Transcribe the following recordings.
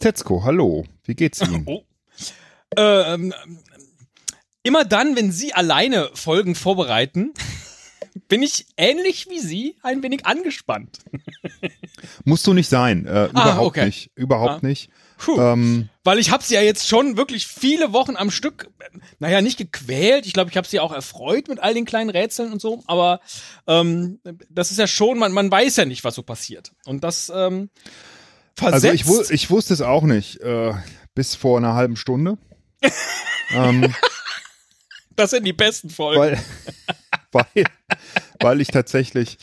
Christetzko, hallo. Wie geht's Ihnen? Oh. Ähm, immer dann, wenn Sie alleine Folgen vorbereiten, bin ich ähnlich wie Sie ein wenig angespannt. Musst du nicht sein. Äh, überhaupt okay. nicht. Überhaupt ah. nicht. Ähm, Weil ich habe sie ja jetzt schon wirklich viele Wochen am Stück, naja, nicht gequält. Ich glaube, ich habe sie auch erfreut mit all den kleinen Rätseln und so. Aber ähm, das ist ja schon, man, man weiß ja nicht, was so passiert. Und das ähm, versetzt. Also ich, ich wusste es auch nicht äh, bis vor einer halben Stunde. ähm, das sind die besten Folgen. Weil, weil, weil ich tatsächlich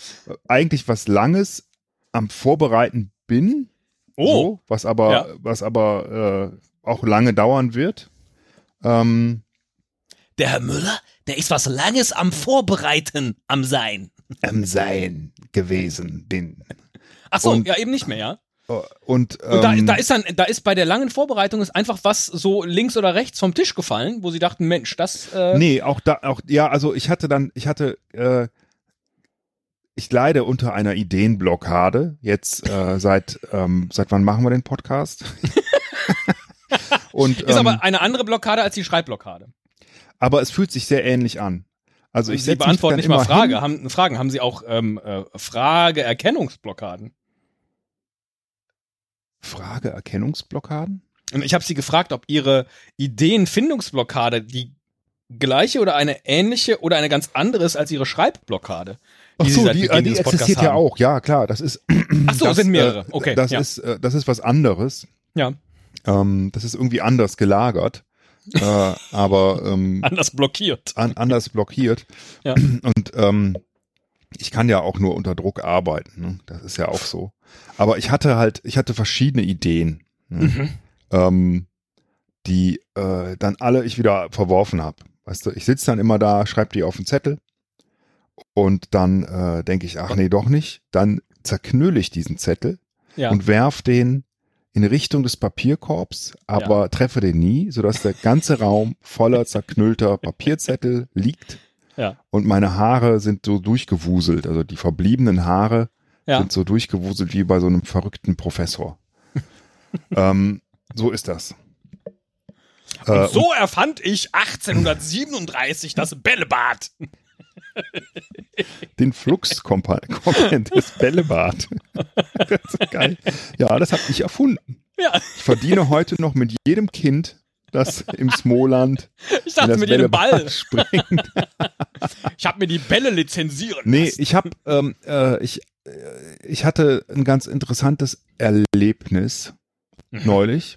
eigentlich was Langes am Vorbereiten bin Oh. So, was aber, ja. was aber äh, auch lange dauern wird. Ähm, der Herr Müller, der ist was Langes am Vorbereiten am Sein. Am Sein gewesen bin. Ach so, und, ja, eben nicht mehr, ja. Und, ähm, und da, ähm, da, ist dann, da ist bei der langen Vorbereitung ist einfach was so links oder rechts vom Tisch gefallen, wo sie dachten, Mensch, das. Äh nee, auch da, auch, ja, also ich hatte dann, ich hatte äh, ich leide unter einer Ideenblockade. Jetzt äh, seit ähm, seit wann machen wir den Podcast? Und, ist ähm, aber eine andere Blockade als die Schreibblockade. Aber es fühlt sich sehr ähnlich an. Also ich Sie beantworten nicht mal Frage, haben, Fragen. Haben Sie auch ähm, äh, Frage-Erkennungsblockaden? Frage-Erkennungsblockaden? Und ich habe Sie gefragt, ob Ihre Ideenfindungsblockade die gleiche oder eine ähnliche oder eine ganz andere ist als Ihre Schreibblockade. Ach so, die, die, die existiert ja auch, ja klar, das ist. Ach so, das, sind mehrere, äh, okay. Das ja. ist, äh, das ist was anderes. Ja. Ähm, das ist irgendwie anders gelagert. äh, aber ähm, anders blockiert. An, anders blockiert. Ja. Und ähm, ich kann ja auch nur unter Druck arbeiten. Ne? Das ist ja auch so. Aber ich hatte halt, ich hatte verschiedene Ideen, ne? mhm. ähm, die äh, dann alle ich wieder verworfen habe. Weißt du, ich sitze dann immer da, schreibe die auf den Zettel und dann äh, denke ich, ach nee, doch nicht. Dann zerknülle ich diesen Zettel ja. und werf den in Richtung des Papierkorbs, aber ja. treffe den nie, sodass der ganze Raum voller zerknüllter Papierzettel liegt. Ja. Und meine Haare sind so durchgewuselt, also die verbliebenen Haare ja. sind so durchgewuselt wie bei so einem verrückten Professor. ähm, so ist das. Und äh, so erfand ich 1837 das Bällebad. Den Flux-Komponent des Bällebad. geil. Ja, das habe ich erfunden. Ja. Ich verdiene heute noch mit jedem Kind, das im Smoland ich dachte, mit jedem Ball springt. ich habe mir die Bälle lizenzieren Nee, ich habe ähm, äh, ich, äh, ich hatte ein ganz interessantes Erlebnis mhm. neulich,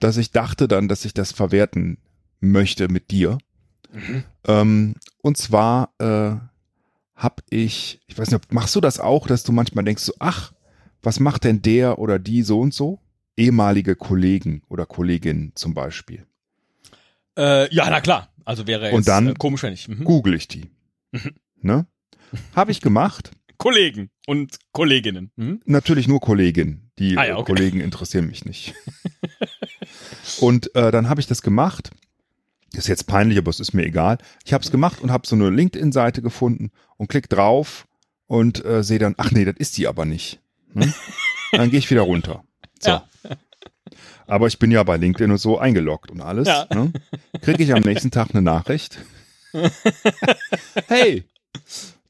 dass ich dachte dann, dass ich das verwerten möchte mit dir. Mhm. Ähm, und zwar äh, habe ich, ich weiß nicht, machst du das auch, dass du manchmal denkst so, ach, was macht denn der oder die so und so? Ehemalige Kollegen oder Kolleginnen zum Beispiel. Äh, ja, na klar. Also wäre jetzt und dann äh, komisch, wenn ich. Mhm. Google ich die. Mhm. Ne? Habe ich gemacht. Kollegen und Kolleginnen. Mhm. Natürlich nur Kolleginnen. Die ah, ja, okay. Kollegen interessieren mich nicht. und äh, dann habe ich das gemacht ist jetzt peinlich, aber es ist mir egal. Ich habe es gemacht und habe so eine LinkedIn-Seite gefunden und klick drauf und äh, sehe dann, ach nee, das ist die aber nicht. Hm? Dann gehe ich wieder runter. So. Ja. Aber ich bin ja bei LinkedIn und so eingeloggt und alles. Ja. Ne? Kriege ich am nächsten Tag eine Nachricht. hey,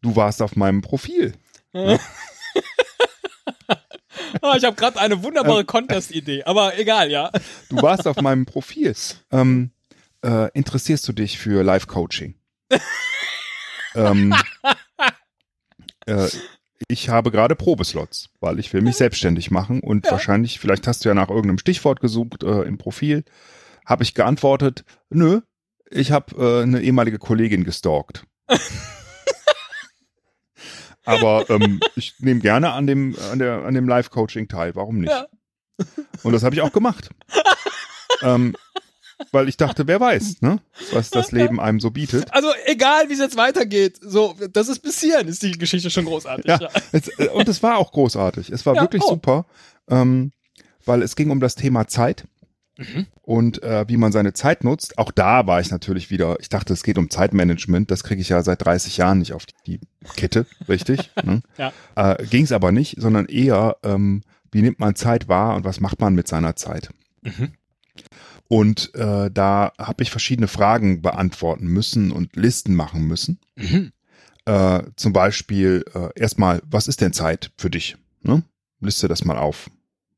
du warst auf meinem Profil. Ne? oh, ich habe gerade eine wunderbare ähm, Contest-Idee, aber egal, ja. Du warst auf meinem Profil. Ähm, äh, interessierst du dich für Live-Coaching? ähm, äh, ich habe gerade Probeslots, weil ich will mich selbstständig machen und ja. wahrscheinlich, vielleicht hast du ja nach irgendeinem Stichwort gesucht äh, im Profil, habe ich geantwortet, nö, ich habe äh, eine ehemalige Kollegin gestalkt. Aber ähm, ich nehme gerne an dem, an der, an dem Live-Coaching teil, warum nicht? Ja. Und das habe ich auch gemacht. ähm, weil ich dachte, wer weiß, ne, was das Leben einem so bietet. Also egal, wie es jetzt weitergeht, so, das ist bis hierhin, ist die Geschichte schon großartig. Ja, ja. Es, äh, und es war auch großartig. Es war ja, wirklich oh. super, ähm, weil es ging um das Thema Zeit. Mhm. Und äh, wie man seine Zeit nutzt, auch da war ich natürlich wieder, ich dachte, es geht um Zeitmanagement, das kriege ich ja seit 30 Jahren nicht auf die, Kette, richtig? ne? ja. äh, Ging es aber nicht, sondern eher ähm, wie nimmt man Zeit wahr und was macht man mit seiner Zeit? Mhm. Und äh, da habe ich verschiedene Fragen beantworten müssen und Listen machen müssen. Mhm. Äh, zum Beispiel äh, erstmal, was ist denn Zeit für dich? Ne? Liste das mal auf.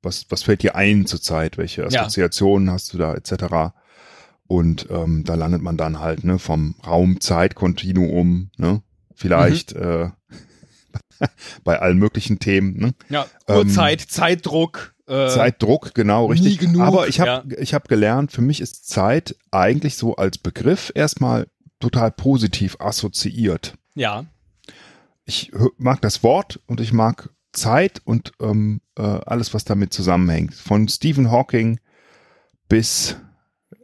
Was, was fällt dir ein zur Zeit? Welche Ja. Assoziationen hast du da etc.? Und ähm, da landet man dann halt ne, vom Raum-Zeit-Kontinuum, ne? vielleicht Mhm. äh, bei allen möglichen Themen. Ne? Ja, Ähm, Uhrzeit, Zeitdruck. Äh, Zeitdruck, genau, nie richtig. genug, Aber ich habe ich hab gelernt, für mich ist Zeit eigentlich so als Begriff erstmal total positiv assoziiert. Ja. Ich mag das Wort und ich mag Zeit und ähm, äh, alles, was damit zusammenhängt. Von Stephen Hawking bis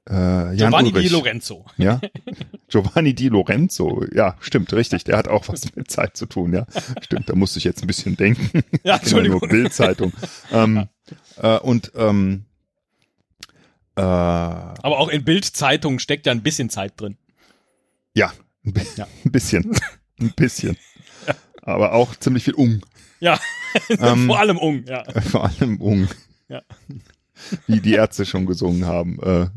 äh, Giovanni Ulrich. Di Lorenzo. Ja, Giovanni Di Lorenzo. Ja, stimmt, richtig. Der hat auch was mit Zeit zu tun. Ja, stimmt. Da musste ich jetzt ein bisschen denken. Ja, kenne ja nur Entschuldigung. Bildzeitung. ähm, äh, und ähm, äh, Aber auch in Bild-Zeitungen steckt ja ein bisschen Zeit drin. ja, ein, bi Ja. ein bisschen, ein bisschen. Aber auch ziemlich viel Ung. Ja, Ähm, vor allem Ung, ja. Vor allem Ung. Ja. Wie die Ärzte schon gesungen haben. Äh,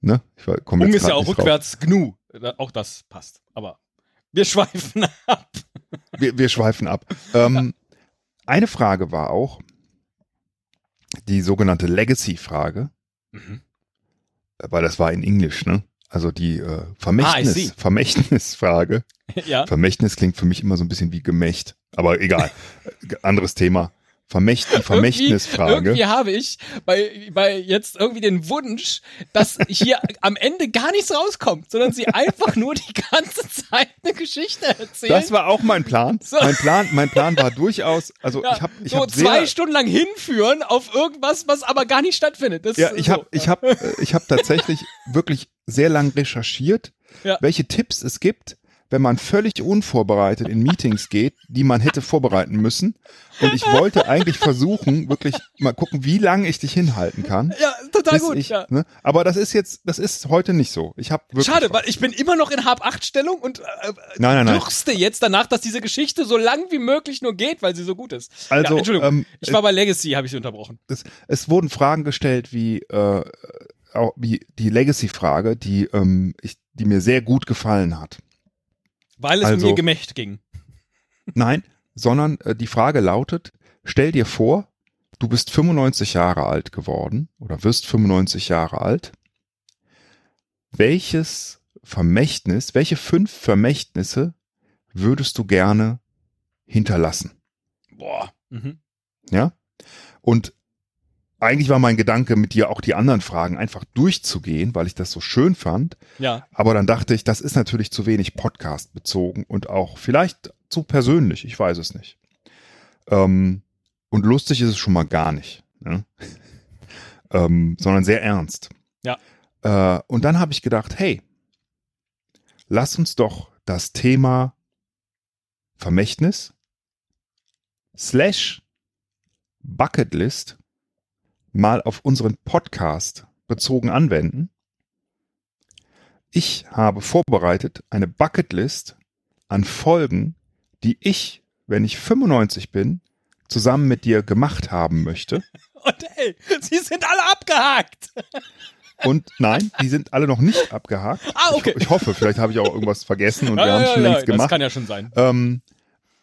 ne? Ich komm Ung ist ja auch nicht drauf. rückwärts Gnu. Auch das passt. Aber wir schweifen ab. Wir, wir schweifen ab. Ähm, eine Frage war auch die sogenannte Legacy-Frage, Mhm. weil das war in Englisch, ne? Also die äh, Ah. Vermächtnis, Vermächtnisfrage. Ja. Vermächtnis klingt für mich immer so ein bisschen wie Gemächt. Aber egal. Anderes Thema. Vermächt, die Vermächtnisfrage. Irgendwie, irgendwie habe ich bei, bei jetzt irgendwie den Wunsch, dass hier am Ende gar nichts rauskommt, sondern sie einfach nur die ganze Zeit eine Geschichte erzählen. Das war auch mein Plan. So. Mein Plan, mein Plan war durchaus, also ja, ich habe ich so hab zwei sehr, Stunden lang hinführen auf irgendwas, was aber gar nicht stattfindet. Das ja, ich so. habe ich habe äh, ich habe tatsächlich wirklich sehr lang recherchiert, Ja. welche Tipps es gibt, wenn man völlig unvorbereitet in Meetings geht, die man hätte vorbereiten müssen. Und ich wollte eigentlich versuchen, wirklich mal gucken, wie lange ich dich hinhalten kann. Ja, total gut. ich, ja. ne? Aber das ist jetzt, das ist heute nicht so. Ich habe wirklich Schade, weil ich bin immer noch in Hab-8-Stellung und äh, Nein, nein, nein. dürste jetzt danach, dass diese Geschichte so lang wie möglich nur geht, weil sie so gut ist. Also, ja, Entschuldigung, ähm, ich war bei Legacy, habe ich sie unterbrochen. es, es wurden Fragen gestellt wie, äh, wie die Legacy-Frage, die, ähm, ich, die mir sehr gut gefallen hat. Weil es Also- um ihr Gemächt ging. Nein, sondern äh, die Frage lautet, stell dir vor, du bist 95 Jahre alt geworden oder wirst 95 Jahre alt. Welches Vermächtnis, welche fünf Vermächtnisse würdest du gerne hinterlassen? Boah. Mhm. Ja? Und eigentlich war mein Gedanke, mit dir auch die anderen Fragen einfach durchzugehen, weil ich das so schön fand. Ja. Aber dann dachte ich, das ist natürlich zu wenig Podcast bezogen und auch vielleicht zu persönlich, ich weiß es nicht. Ähm, und lustig ist es schon mal gar nicht, ne? ähm, sondern sehr ernst. Ja. Äh, und dann habe ich gedacht, hey, lass uns doch das Thema Vermächtnis slash Bucketlist mal auf unseren Podcast bezogen anwenden. Ich habe vorbereitet eine Bucketlist an Folgen, die ich, wenn ich 95 bin, zusammen mit dir gemacht haben möchte. Und ey, sie sind alle abgehakt. Und nein, die sind alle noch nicht abgehakt. Ah, okay. Ich, ich hoffe, vielleicht habe ich auch irgendwas vergessen und wir Ja, haben ja, schon ja, längst Das gemacht. kann ja schon sein. Ähm,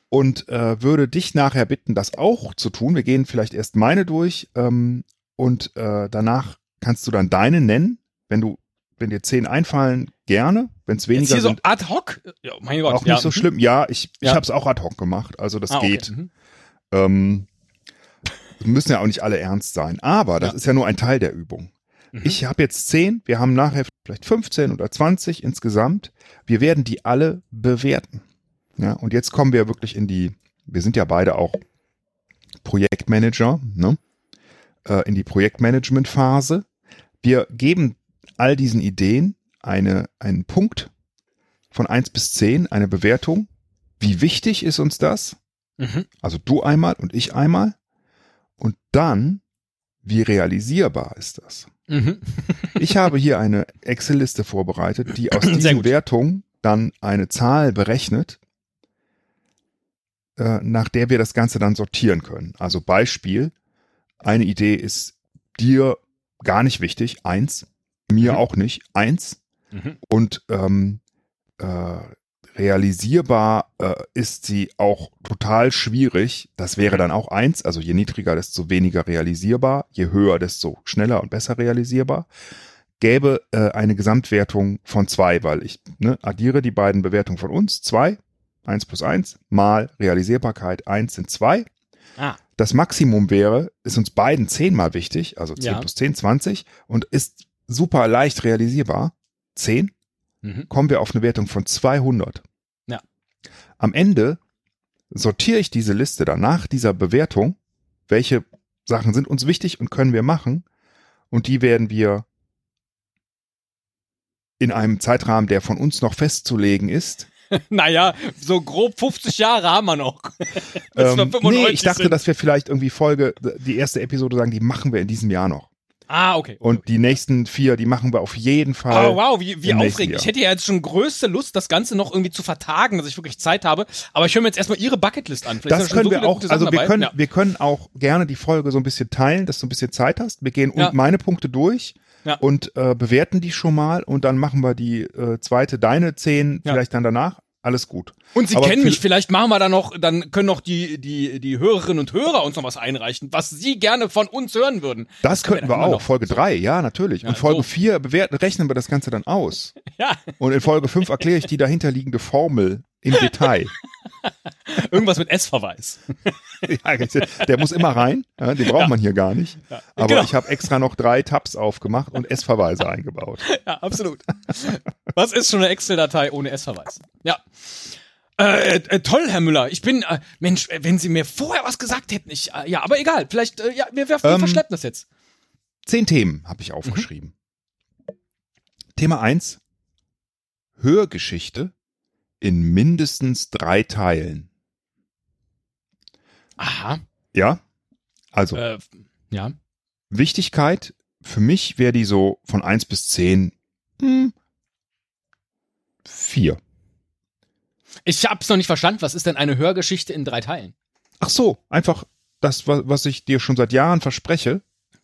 und äh, würde dich nachher bitten, das auch zu tun. Wir gehen vielleicht erst meine durch ähm, und äh, danach kannst du dann deine nennen. Wenn du, wenn dir zehn einfallen, gerne. Wenn es Jetzt weniger hier so sind, ad hoc. Ja, mein Gott. auch ja. nicht so mhm. schlimm. Ja, ich, ich Ja. habe es auch ad hoc gemacht. Also das Ah, okay. geht. Mhm. Ähm, müssen ja auch nicht alle ernst sein. Aber das Ja. ist ja nur ein Teil der Übung. Mhm. Ich habe jetzt zehn, wir haben nachher vielleicht 15 oder 20 insgesamt. Wir werden die alle bewerten. Ja, und jetzt kommen wir wirklich in die, wir sind ja beide auch Projektmanager, ne? Äh, in die Projektmanagement-Phase. Wir geben all diesen Ideen eine, einen Punkt von 1 bis 10, eine Bewertung. Wie wichtig ist uns das? Mhm. Also du einmal und ich einmal. Und dann, wie realisierbar ist das? Mhm. Ich habe hier eine Excel-Liste vorbereitet, die aus diesen. Wertungen dann eine Zahl berechnet, äh, nach der wir das Ganze dann sortieren können. Also Beispiel, eine Idee ist dir gar nicht wichtig, eins, mir Mhm. auch nicht, eins. Mhm. Und ähm, äh, realisierbar äh, ist sie auch total schwierig. Das wäre dann auch eins. Also je niedriger, desto weniger realisierbar. Je höher, desto schneller und besser realisierbar. Gäbe äh, eine Gesamtwertung von zwei, weil ich ne, addiere die beiden Bewertungen von uns. Zwei, eins plus eins, mal Realisierbarkeit, eins sind zwei. Ah. Das Maximum wäre, ist uns beiden zehnmal wichtig, also 10 Ja. plus 10, 20 und ist super leicht realisierbar. 10 Mhm. kommen wir auf eine Wertung von 200. Ja. Am Ende sortiere ich diese Liste dann nach dieser Bewertung, welche Sachen sind uns wichtig und können wir machen und die werden wir in einem Zeitrahmen, der von uns noch festzulegen ist. Naja, so grob 50 Jahre haben wir noch. Ähm, 95 nee, ich dachte, sind. dass wir vielleicht irgendwie Folge, die erste Episode sagen, die machen wir in diesem Jahr noch. Ah, okay. Und die nächsten vier, die machen wir auf jeden Fall. Oh, wow, wie, wie aufregend. Ich hätte ja jetzt schon größte Lust, das Ganze noch irgendwie zu vertagen, dass ich wirklich Zeit habe. Aber ich höre mir jetzt erstmal Ihre Bucketlist an. Vielleicht Das können so wir auch, also wir dabei. können, Ja. wir können auch gerne die Folge so ein bisschen teilen, dass du ein bisschen Zeit hast. Wir gehen Ja. und meine Punkte durch Ja. und äh, bewerten die schon mal und dann machen wir die äh, zweite, deine zehn, Ja. vielleicht dann danach. Alles gut. Und Sie Aber kennen mich, vielleicht machen wir da noch, dann können noch die, die, die Hörerinnen und Hörer uns noch was einreichen, was Sie gerne von uns hören würden. Das können könnten wir auch. Folge drei, ja, natürlich. Ja, und Folge so. vier bewerten, rechnen wir das Ganze dann aus. Ja, Und in Folge fünf erkläre ich die dahinterliegende Formel im Detail. irgendwas mit S-Verweis. ja, der muss immer rein. Ja, den braucht man hier gar nicht. Aber Genau. ich habe extra noch drei Tabs aufgemacht und S-Verweise eingebaut. Ja, absolut. Was ist schon eine Excel-Datei ohne S-Verweis? Ja. Äh, äh, toll, Herr Müller. Ich bin, äh, Mensch, äh, wenn Sie mir vorher was gesagt hätten, ich, äh, ja, aber egal. Vielleicht, äh, ja, wir, wir, Ähm, verschleppen das jetzt. Zehn Themen habe ich aufgeschrieben. Thema eins: Hörgeschichte in mindestens drei Teilen. Aha. Ja? Also, Äh, ja. Wichtigkeit, für mich wäre die so von eins bis zehn hm, vier. Ich hab's noch nicht verstanden. Was ist denn eine Hörgeschichte in drei Teilen? Ach so, einfach das, wa- was ich dir schon seit Jahren verspreche.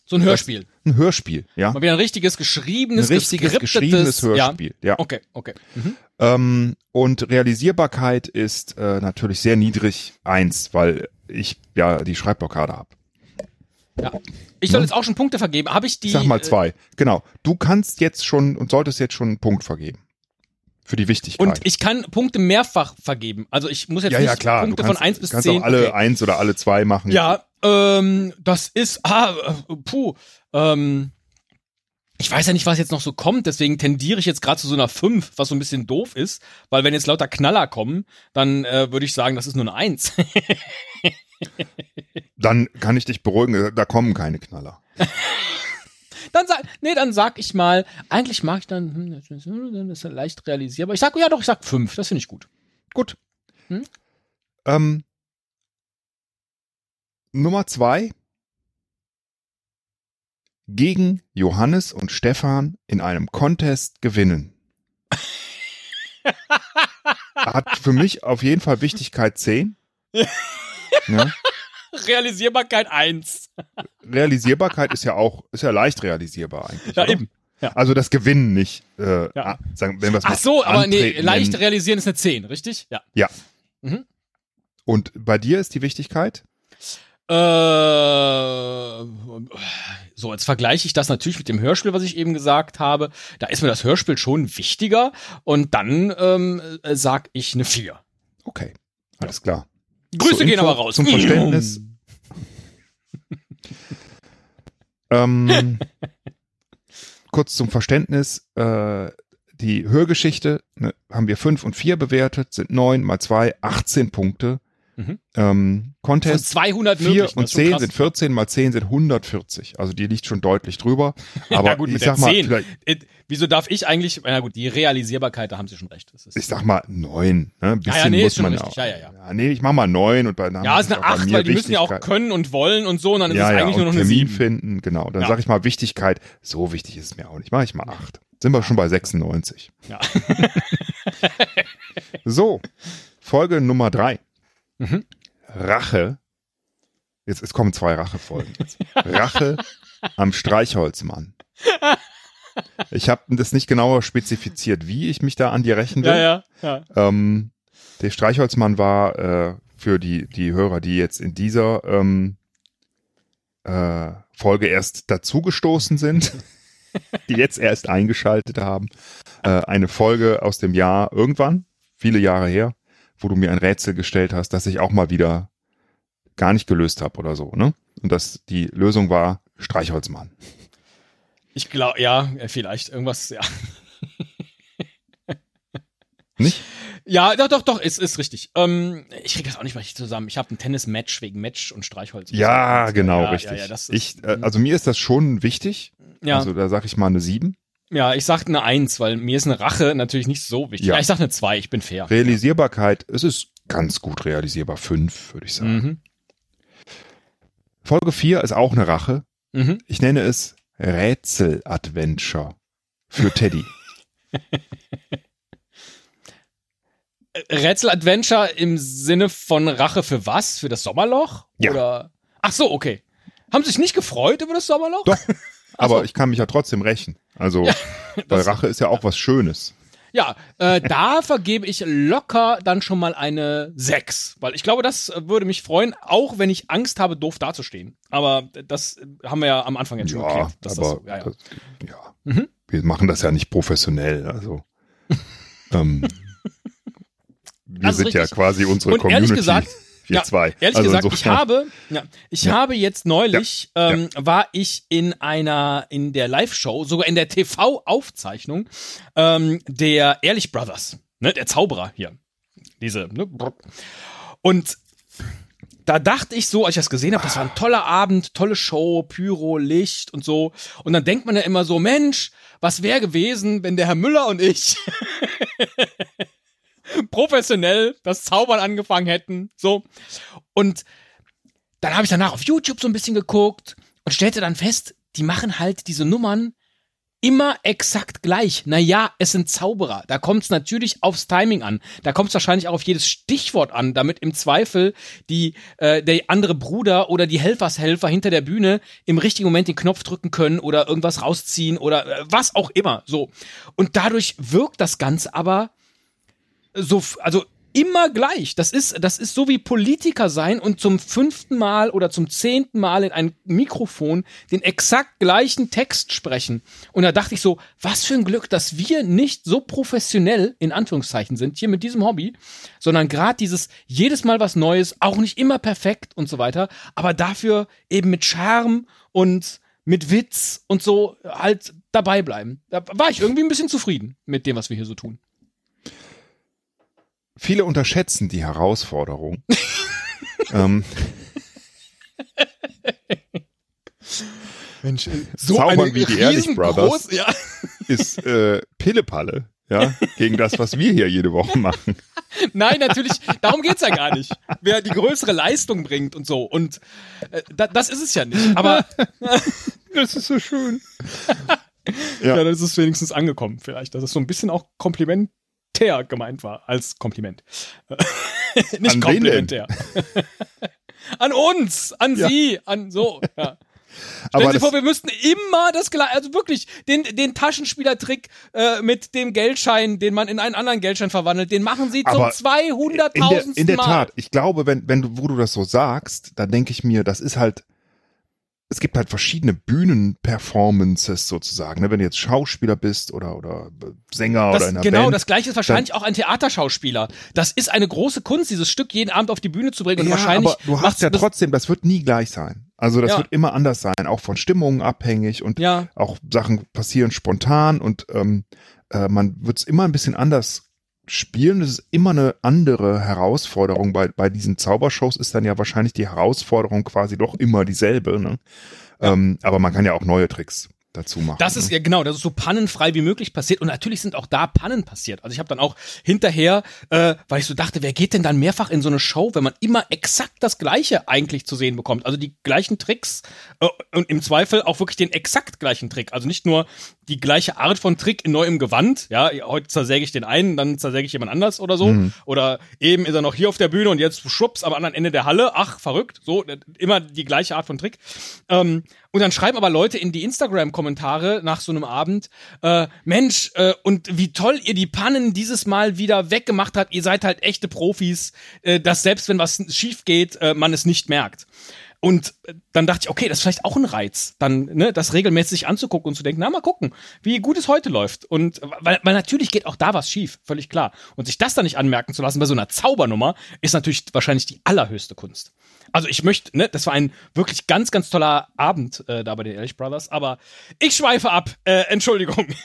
So ein Hörspiel. Ein Hörspiel, ja. Mal wieder ein richtiges, Ein geschriebenes, richtiges, geskriptetes- geschriebenes Hörspiel, ja. Ja. Okay, okay. Mhm. Ähm, und Realisierbarkeit ist äh, natürlich sehr niedrig, eins, weil ich ja die Schreibblockade habe. Ja. Ich soll jetzt auch schon Punkte vergeben. Habe ich die. Ich sag mal äh, zwei. Genau. Du kannst jetzt schon und solltest jetzt schon einen Punkt vergeben. Für die Wichtigkeit. Und ich kann Punkte mehrfach vergeben. Also ich muss jetzt ja, nicht ja, klar. Punkte du kannst, von 1 bis kannst 10. auch alle okay. eins oder alle zwei machen. Ja, ähm, das ist, ah, äh, puh, ähm, ich weiß ja nicht, was jetzt noch so kommt, deswegen tendiere ich jetzt gerade zu so einer 5, was so ein bisschen doof ist, weil wenn jetzt lauter Knaller kommen, dann äh, würde ich sagen, das ist nur eine 1. Dann kann ich dich beruhigen, da kommen keine Knaller. dann sag, nee, dann sag ich mal, eigentlich mag ich dann, hm, das ist- das ist ja leicht realisierbar. Ich sag, ja doch, ich sag 5, das finde ich gut. Gut. Hm? Ähm, Nummer zwei. Gegen Johannes und Stefan in einem Contest gewinnen. Hat für mich auf jeden Fall Wichtigkeit 10. Ja. Realisierbarkeit 1. Realisierbarkeit ist ja auch, ist ja leicht realisierbar eigentlich. Ja, oder? eben. Ja. Also das Gewinnen nicht. Äh, Ja. ah, sagen, wenn Ach so, aber nee, leicht nennen. realisieren ist eine 10, richtig? Ja. Ja. Mhm. Und bei dir ist die Wichtigkeit? Äh, so, jetzt vergleiche ich das natürlich mit dem Hörspiel, was ich eben gesagt habe. Da ist mir das Hörspiel schon wichtiger. Und dann ähm, äh, sag ich eine 4. Okay, alles klar. Grüße gehen aber raus. Zum Verständnis. ähm, kurz zum Verständnis. Äh, die Hörgeschichte ne, haben wir fünf und vier bewertet, sind neun mal zwei, 18 Punkte. Mhm. Ähm, Contest 200 4 möglichen. und das ist schon 10 krass. sind 14 mal 10 sind 140. Also die liegt schon deutlich drüber. Aber ja gut, ich sag mal, 10. vielleicht, Äh, Wieso darf ich eigentlich, na gut, die Realisierbarkeit, da haben Sie schon recht. Ich sag mal neun. Ne? Ein bisschen ja, nee, muss ist schon man richtig. ja, Ja, ja, ja. Nee, ich mach mal neun und bei ja, ist eine 8, weil die müssen ja auch können und wollen und so, und dann ist ja, es ja, eigentlich und nur noch eine Termin 7. finden, genau. Dann Ja. sag ich mal Wichtigkeit. So wichtig ist es mir auch nicht. Mach ich mal acht. Sind wir schon bei 96. Ja. So, Folge Nummer drei. Mhm. Rache Jetzt es kommen zwei Rachefolgen. Rache am Streichholzmann. Ich habe das nicht genauer spezifiziert, wie ich mich da an dir rächen will. Ja, ja, ja. Ähm, der Streichholzmann war äh, für die, die Hörer, die jetzt in dieser ähm, äh, Folge erst dazugestoßen sind, die jetzt erst eingeschaltet haben, äh, eine Folge aus dem Jahr irgendwann, viele Jahre her, wo du mir ein Rätsel gestellt hast, das ich auch mal wieder gar nicht gelöst habe oder so, ne? Und das die Lösung war Streichholzmann. Ich glaube, ja, vielleicht irgendwas, ja. Nicht? Ja, doch, doch, doch, ist, ist richtig. Ähm, ich kriege das auch nicht mal richtig zusammen. Ich habe ein Tennis-Match wegen Match und Streichholz. Ja, genau, ja, richtig. Ja, ja, ich, äh, also mir ist das schon wichtig. Ja. Also da sag ich mal eine 7. Ja, ich sag eine 1, weil mir ist eine Rache natürlich nicht so wichtig. Ja, ja ich sag eine 2, ich bin fair. Realisierbarkeit, es ist ganz gut realisierbar. 5, würde ich sagen. Mhm. Folge 4 ist auch eine Rache. Mhm. Ich nenne es Rätsel-Adventure für Teddy. Rätsel-Adventure im Sinne von Rache für was? Für das Sommerloch? Ja. Oder? Ach so, okay. Haben Sie sich nicht gefreut über das Sommerloch? Doch. Aber so. ich kann mich ja trotzdem rächen. Also, ja, weil Rache ist ja auch was Schönes. Ja, äh, da vergebe ich locker dann schon mal eine 6. Weil ich glaube, das würde mich freuen, auch wenn ich Angst habe, doof dazustehen. Aber das haben wir ja am Anfang jetzt schon ja, geklärt. Dass aber das so, ja, ja. Das, ja. Mhm. Wir machen das ja nicht professionell. Also ähm, wir sind ja quasi unsere Und Community. Ehrlich gesagt, wir ja, zwei. Ehrlich also gesagt, ich habe, ja, ich ja. habe jetzt neulich, ja. ähm, war ich in einer, in der Live-Show, sogar in der TV-Aufzeichnung ähm, der Ehrlich Brothers, ne, der Zauberer hier. Diese, ne, und da dachte ich so, als ich das gesehen habe, das war ein toller Abend, tolle Show, Pyro, Licht und so. Und dann denkt man ja immer so, Mensch, was wäre gewesen, wenn der Herr Müller und ich professionell das Zaubern angefangen hätten. So. Und dann habe ich danach auf YouTube so ein bisschen geguckt und stellte dann fest, die machen halt diese Nummern immer exakt gleich. Naja, es sind Zauberer. Da kommt es natürlich aufs Timing an. Da kommt es wahrscheinlich auch auf jedes Stichwort an, damit im Zweifel die äh, der andere Bruder oder die Helfershelfer hinter der Bühne im richtigen Moment den Knopf drücken können oder irgendwas rausziehen oder äh, was auch immer. So. Und dadurch wirkt das Ganze aber so, also immer gleich. Das ist, das ist so wie Politiker sein und zum fünften Mal oder zum zehnten Mal in ein Mikrofon den exakt gleichen Text sprechen. Und da dachte ich so, was für ein Glück, dass wir nicht so professionell in Anführungszeichen sind hier mit diesem Hobby, sondern gerade dieses jedes Mal was Neues, auch nicht immer perfekt und so weiter, aber dafür eben mit Charme und mit Witz und so halt dabei bleiben. Da war ich irgendwie ein bisschen zufrieden mit dem, was wir hier so tun. Viele unterschätzen die Herausforderung. ähm, Mensch, äh, so Zaubern wie die Ehrlich Brothers ja. ist äh, Pillepalle, ja, gegen das, was wir hier jede Woche machen. Nein, natürlich, darum geht's ja gar nicht. Wer die größere Leistung bringt und so. Und äh, da, das ist es ja nicht. Aber das ist so schön. ja. ja, das ist wenigstens angekommen, vielleicht. Das ist so ein bisschen auch Kompliment komplementär gemeint war, als Kompliment. Nicht an komplementär. an uns, an ja. sie, an so, ja. Stellen Aber Sie vor, wir müssten immer das gleiche, also wirklich den, den Taschenspielertrick äh, mit dem Geldschein, den man in einen anderen Geldschein verwandelt, den machen Sie zum 200.000. In der, in der Tat, ich glaube, wenn, wenn du, wo du das so sagst, dann denke ich mir, das ist halt es gibt halt verschiedene Bühnenperformances sozusagen, ne? wenn du jetzt Schauspieler bist oder oder Sänger das, oder in einer genau, Band. das gleiche ist wahrscheinlich auch ein Theaterschauspieler. Das ist eine große Kunst, dieses Stück jeden Abend auf die Bühne zu bringen und ja, wahrscheinlich aber du hast ja trotzdem, das wird nie gleich sein. Also das ja. wird immer anders sein, auch von Stimmungen abhängig und ja. auch Sachen passieren spontan und ähm, äh, man wird es immer ein bisschen anders spielen. Das ist immer eine andere Herausforderung. Bei, bei diesen Zaubershows ist dann ja wahrscheinlich die Herausforderung quasi doch immer dieselbe. Ne? Ja. Ähm, aber man kann ja auch neue Tricks dazu machen. Das ist ne? ja genau, das ist so pannenfrei wie möglich passiert. Und natürlich sind auch da Pannen passiert. Also ich habe dann auch hinterher, äh, weil ich so dachte, wer geht denn dann mehrfach in so eine Show, wenn man immer exakt das Gleiche eigentlich zu sehen bekommt? Also die gleichen Tricks äh, und im Zweifel auch wirklich den exakt gleichen Trick. Also nicht nur die gleiche Art von Trick in neuem Gewand. Ja, heute zersäge ich den einen, dann zersäge ich jemand anders oder so. Oder eben ist er noch hier auf der Bühne und jetzt schwupps am anderen Ende der Halle. Ach, verrückt. So, immer die gleiche Art von Trick. Ähm, und dann schreiben aber Leute in die Instagram-Kommentare nach so einem Abend, äh, Mensch, äh, und wie toll ihr die Pannen dieses Mal wieder weggemacht habt. Ihr seid halt echte Profis, äh, dass selbst wenn was schief geht, äh, man es nicht merkt. Und dann dachte ich, okay, das ist vielleicht auch ein Reiz, dann ne, das regelmäßig anzugucken und zu denken, na mal gucken, wie gut es heute läuft. Und weil, weil natürlich geht auch da was schief, völlig klar. Und sich das dann nicht anmerken zu lassen bei so einer Zaubernummer, ist natürlich wahrscheinlich die allerhöchste Kunst. Also ich möchte, ne, das war ein wirklich ganz, ganz toller Abend äh, da bei den Ehrlich Brothers, aber ich schweife ab. Äh, Entschuldigung.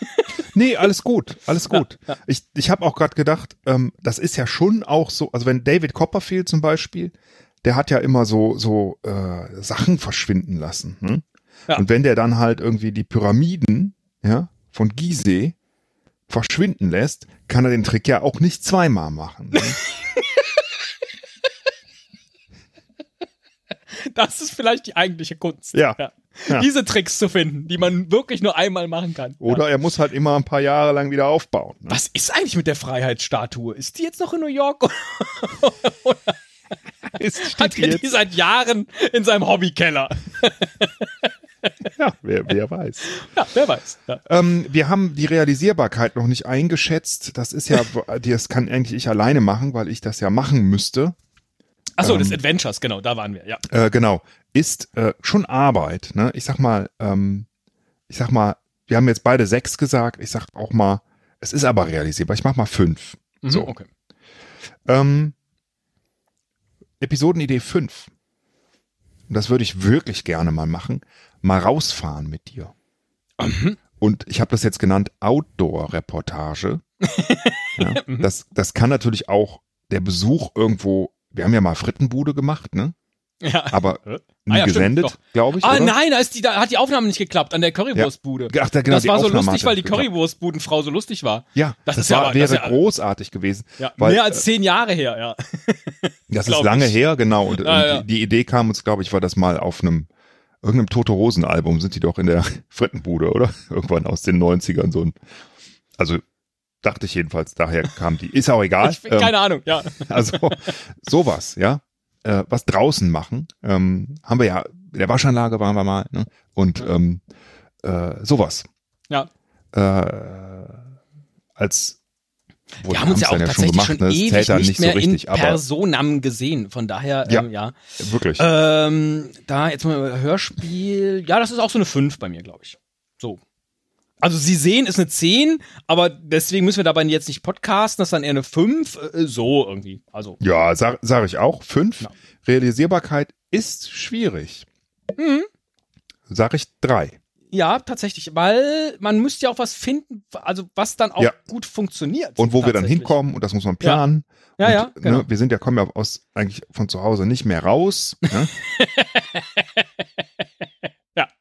Nee, alles gut, alles gut. Ich, ich habe auch gerade gedacht, ähm, das ist ja schon auch so, also wenn David Copperfield zum Beispiel, der hat ja immer so, so äh, Sachen verschwinden lassen. Hm? Ja. Und wenn der dann halt irgendwie die Pyramiden ja, von Gizeh verschwinden lässt, kann er den Trick ja auch nicht zweimal machen. Ne? Das ist vielleicht die eigentliche Kunst. Ja. Ja. Diese Tricks zu finden, die man wirklich nur einmal machen kann. Oder er muss halt immer ein paar Jahre lang wieder aufbauen. Ne? Was ist eigentlich mit der Freiheitsstatue? Ist die jetzt noch in New York? Hat er die seit Jahren in seinem Hobbykeller? Ja, wer, wer weiß. Ja, wer weiß. Ja. Ähm, wir haben die Realisierbarkeit noch nicht eingeschätzt. Das ist ja, das kann eigentlich ich alleine machen, weil ich das ja machen müsste. Achso, Ähm. des Adventures, genau, da waren wir, ja. Äh, genau. Ist äh, schon Arbeit. Ne? Ich sag mal, ähm, ich sag mal, wir haben jetzt beide sechs gesagt. Ich sag auch mal, es ist aber realisierbar. Ich mach mal fünf. Mhm, So. okay. Ähm, Episodenidee 5. Und das würde ich wirklich gerne mal machen. Mal rausfahren mit dir. Mhm. Und ich habe das jetzt genannt Outdoor-Reportage. ja, das, das kann natürlich auch der Besuch irgendwo, wir haben ja mal Frittenbude gemacht, ne? Ja. Aber nie Ah, ja, gesendet, glaube ich. Ah, oder? nein, da, ist die, da hat die Aufnahme nicht geklappt an der Currywurstbude. Ach, da, genau, das war so Aufnahme lustig, hat weil die. Currywurstbudenfrau so lustig war. Ja, Das das, ist ja war, aber- das wäre ja- großartig gewesen. Ja, weil, mehr als äh, zehn Jahre her, ja. Das ist lange ich. her, genau. Und, Ja, und ja. Die, die Idee kam uns, glaube ich, war das mal auf einem irgendeinem Tote Hosen Album sind die doch in der Frittenbude, oder? Irgendwann aus den 90ern so ein also dachte ich jedenfalls, daher kam die. Ist auch egal. Ich, keine Ahnung, ja. Also sowas, ja. Äh, was draußen machen. Ähm, haben wir ja, in der Waschanlage waren wir mal, ne? Und ähm, äh, sowas. Ja. Äh, als Wir haben uns ja auch dann tatsächlich schon, ne? Es ewig zählt dann nicht, nicht mehr so richtig, in Personam gesehen. Von daher, Ja. ähm, ja. wirklich. Ähm, da jetzt mal Hörspiel. Ja, das ist auch so eine 5 bei mir, glaube ich. So. Also Sie sehen ist eine 10, aber deswegen müssen wir dabei jetzt nicht podcasten, das ist dann eher eine 5. Äh, so irgendwie. Also. Ja, sag, sag ich auch. Fünf. Ja. Realisierbarkeit ist schwierig. Mhm. Sag ich drei. Ja, tatsächlich, weil man müsste ja auch was finden, also was dann auch Ja. gut funktioniert. Und wo wir dann hinkommen, und das muss man planen. Ja, und, ja, genau. ne, wir sind ja, kommen ja aus eigentlich von zu Hause nicht mehr raus. Ne? Ja.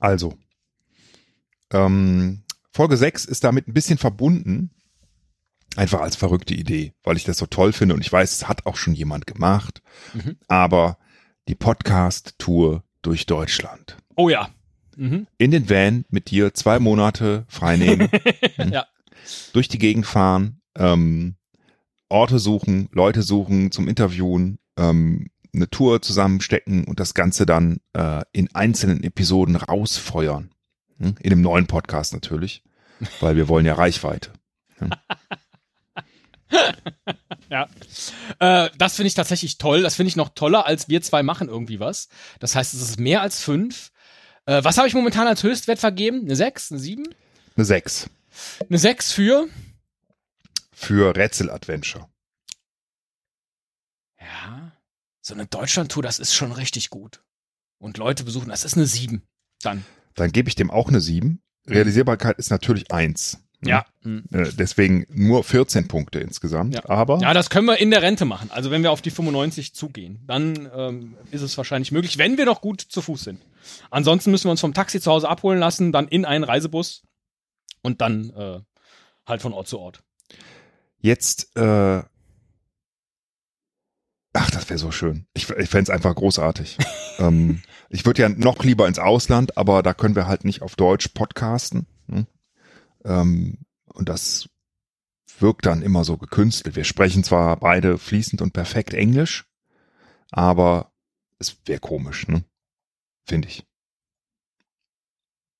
Also. Ähm, Folge 6 ist damit ein bisschen verbunden. Einfach als verrückte Idee, weil ich das so toll finde und ich weiß, es hat auch schon jemand gemacht. Mhm. Aber die Podcast-Tour durch Deutschland. Oh ja. Mhm. In den Van mit dir zwei Monate freinehmen. Hm. Ja. durch die Gegend fahren, ähm, Orte suchen, Leute suchen zum Interviewen, ähm, eine Tour zusammenstecken und das Ganze dann äh, in einzelnen Episoden rausfeuern. Hm? In dem neuen Podcast natürlich, weil wir wollen ja Reichweite. Ja. Äh, das finde ich tatsächlich toll. Das finde ich noch toller, als wir zwei machen irgendwie was. Das heißt, es ist mehr als fünf. Äh, was habe ich momentan als Höchstwert vergeben? Eine sechs, eine sieben? Eine 6 Eine sechs für? für Rätsel-Adventure. Ja. So eine Deutschland-Tour, das ist schon richtig gut. Und Leute besuchen, das ist eine sieben. Dann. Dann gebe ich dem auch eine 7. Realisierbarkeit ist natürlich 1. Ja. Mhm. Äh, deswegen nur 14 Punkte insgesamt. Ja. Aber Ja, das können wir in der Rente machen. Also wenn wir auf die 95 zugehen, dann ähm, ist es wahrscheinlich möglich, wenn wir noch gut zu Fuß sind. Ansonsten müssen wir uns vom Taxi zu Hause abholen lassen, dann in einen Reisebus und dann äh, halt von Ort zu Ort. Jetzt, äh, ach, das wäre so schön. Ich, ich fände es einfach großartig. ähm, ich würde ja noch lieber ins Ausland, aber da können wir halt nicht auf Deutsch podcasten. Ne? Ähm, und das wirkt dann immer so gekünstelt. Wir sprechen zwar beide fließend und perfekt Englisch, aber es wäre komisch, ne? Finde ich.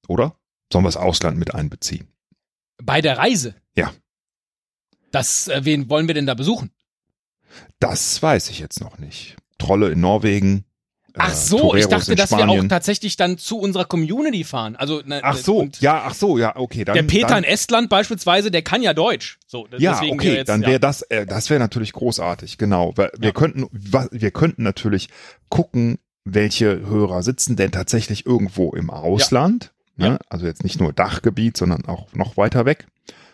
Oder? Sollen wir das Ausland mit einbeziehen? Bei der Reise? Ja. Das, äh, wen wollen wir denn da besuchen? Das weiß ich jetzt noch nicht. Trolle in Norwegen. Ach äh, so, Toreros ich dachte, dass wir auch tatsächlich dann zu unserer Community fahren. Also, ne, Ach so, ja, ach so, ja, okay. Dann, der Peter dann, in Estland beispielsweise, der kann ja Deutsch. So, Ja, okay, jetzt, dann ja. wäre das, äh, das wäre natürlich großartig, genau. Weil wir Ja. könnten, wir könnten natürlich gucken, welche Hörer sitzen denn tatsächlich irgendwo im Ausland. Ne? Ja. Also jetzt nicht nur Dachgebiet, sondern auch noch weiter weg.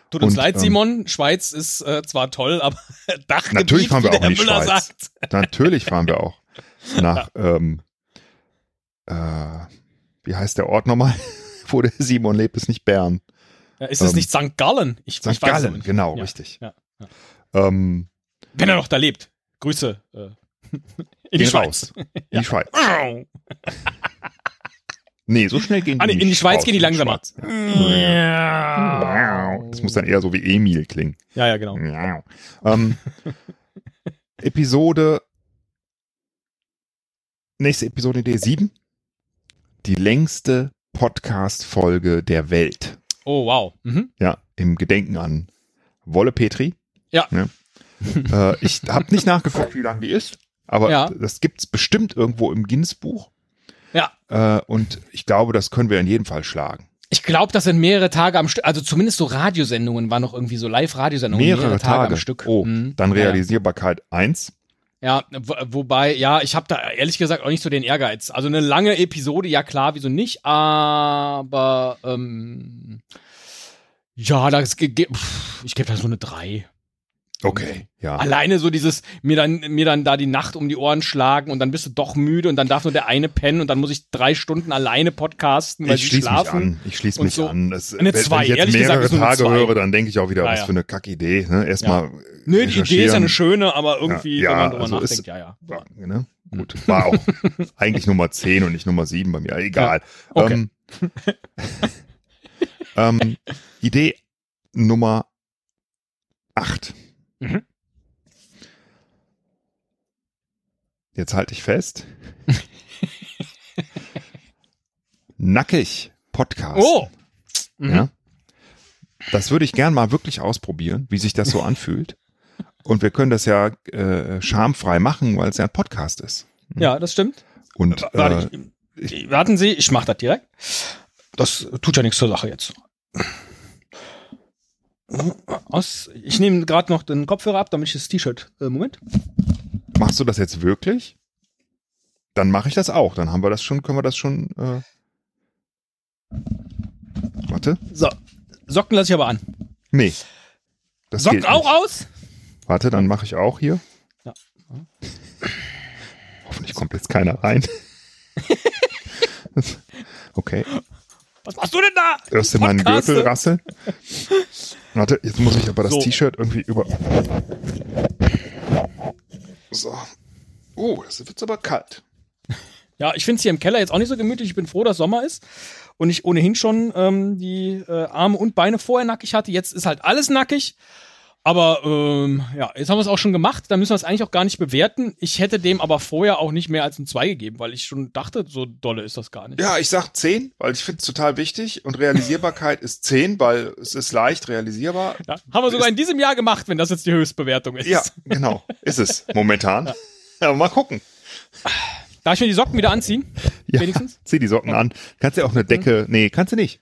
Tut uns und, leid, ähm, Simon. Schweiz ist äh, zwar toll, aber Dachgebiet, Natürlich fahren wir auch in die Müller Schweiz. sagt. Natürlich fahren wir auch nach, ähm, äh, wie heißt der Ort nochmal, wo der Simon lebt, ist nicht Bern. Ja, ist es Ähm, nicht St. Gallen? Ich, ich St. es Gallen, genau, Ja, richtig. ja. Ähm, Wenn er noch da lebt. Grüße äh, in die Schweiz. raus. In die Schweiz. Nee, so schnell gehen die Ah, nee, in die Schweiz raus, gehen die langsamer. Schweiz. Das muss dann eher so wie Emil klingen. Ja, ja, genau. ähm, Episode, nächste Episode Idee 7. Die längste Podcast-Folge der Welt. Oh, wow. Mhm. Ja, im Gedenken an Wolle Petri. Ja. äh, ich habe nicht nachgeguckt, wie lang die ist, aber Ja. das gibt's bestimmt irgendwo im Guinness-Buch. Ja. Äh, und ich glaube, das können wir in jedem Fall schlagen. Ich glaube, das sind mehrere Tage am Stück. Also zumindest so Radiosendungen waren noch irgendwie so Live-Radiosendungen. Mehrere, Tage. am Stück. Oh, Mhm. dann Ja, ja. Realisierbarkeit 1. Ja, wo, wobei, ja, ich habe da ehrlich gesagt auch nicht so den Ehrgeiz. Also eine lange Episode, ja klar, wieso nicht, aber ähm, ja, das, ich gebe da so eine 3. Okay, ja. Alleine so dieses, mir dann, mir dann da die Nacht um die Ohren schlagen und dann bist du doch müde und dann darf nur der eine pennen und dann muss ich drei Stunden alleine podcasten, weil Ich sie schließe mich an. Ich schließe mich so. an. Das, Eine wenn, zwei, wenn ich jetzt gesagt mehrere eine Tage zwei. höre, dann denke ich auch wieder, Ja, was ja. für eine Kackidee. Ne? Erstmal Nö, die Idee ist ja eine schöne, aber irgendwie, Ja, wenn man drüber also nachdenkt, ist- ja, ja. Ja, ne? Gut, war auch eigentlich Nummer 10 und nicht Nummer 7 bei mir. Egal. okay. Ähm, ähm, Idee Nummer 8. Mhm. Jetzt halte ich fest. Nackig Podcast. Oh! Mhm. Ja. Das würde ich gern mal wirklich ausprobieren, wie sich das so anfühlt. Und wir können das ja äh, schamfrei machen, weil es ja ein Podcast ist. Ja, das stimmt. Und äh, Warte, ich, ich, warten Sie, ich mach das direkt. Das tut ja nichts zur Sache jetzt. Aus, ich nehme gerade noch den Kopfhörer ab, damit ich das T-Shirt. Äh, Moment. machst du das jetzt wirklich? Dann mache ich das auch. Dann haben wir das schon, können wir das schon. Äh, warte. So. Socken lasse ich aber an. Nee. Das Socken auch aus? Warte, dann mache ich auch hier. Ja. Hoffentlich kommt jetzt keiner rein. okay. Was machst du denn da? Hörst du meinen? Gürtel rasseln? Warte, jetzt muss ich aber das So. T-Shirt irgendwie über. So. Oh, das wird aber kalt. Ja, ich finde es hier im Keller jetzt auch nicht so gemütlich. Ich bin froh, dass Sommer ist und ich ohnehin schon ähm, die äh, Arme und Beine vorher nackig hatte. Jetzt ist halt alles nackig. Aber ähm, ja, jetzt haben wir es auch schon gemacht. Da müssen wir es eigentlich auch gar nicht bewerten. Ich hätte dem aber vorher auch nicht mehr als ein 2 gegeben, weil ich schon dachte, so dolle ist das gar nicht. Ja, ich sag 10, weil ich finde es total wichtig. Und Realisierbarkeit ist 10, weil es ist leicht realisierbar. Ja, haben wir sogar in diesem Jahr gemacht, wenn das jetzt die Höchstbewertung ist. Ja, genau. Ist es momentan. Aber mal gucken. Darf ich mir die Socken wieder anziehen? Ja, Wenigstens? zieh die Socken an. Kannst ja auch eine Decke. Nee, kannst du nicht.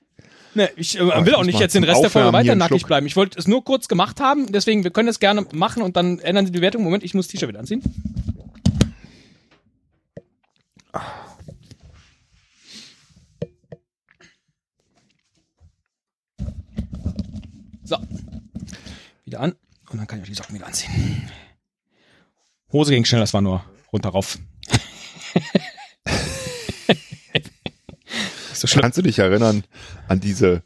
Ne, ich äh, will auch nicht jetzt den Rest der Folge weiter nackig Schluck. bleiben. Ich wollte es nur kurz gemacht haben, deswegen, wir können es gerne machen und dann ändern Sie die Wertung. Moment, ich muss das T-Shirt wieder anziehen. So. Wieder an. Und dann kann ich auch die Socken wieder anziehen. Hose ging schnell, das war nur runter rauf. so schlimm. Kannst du dich erinnern an diese,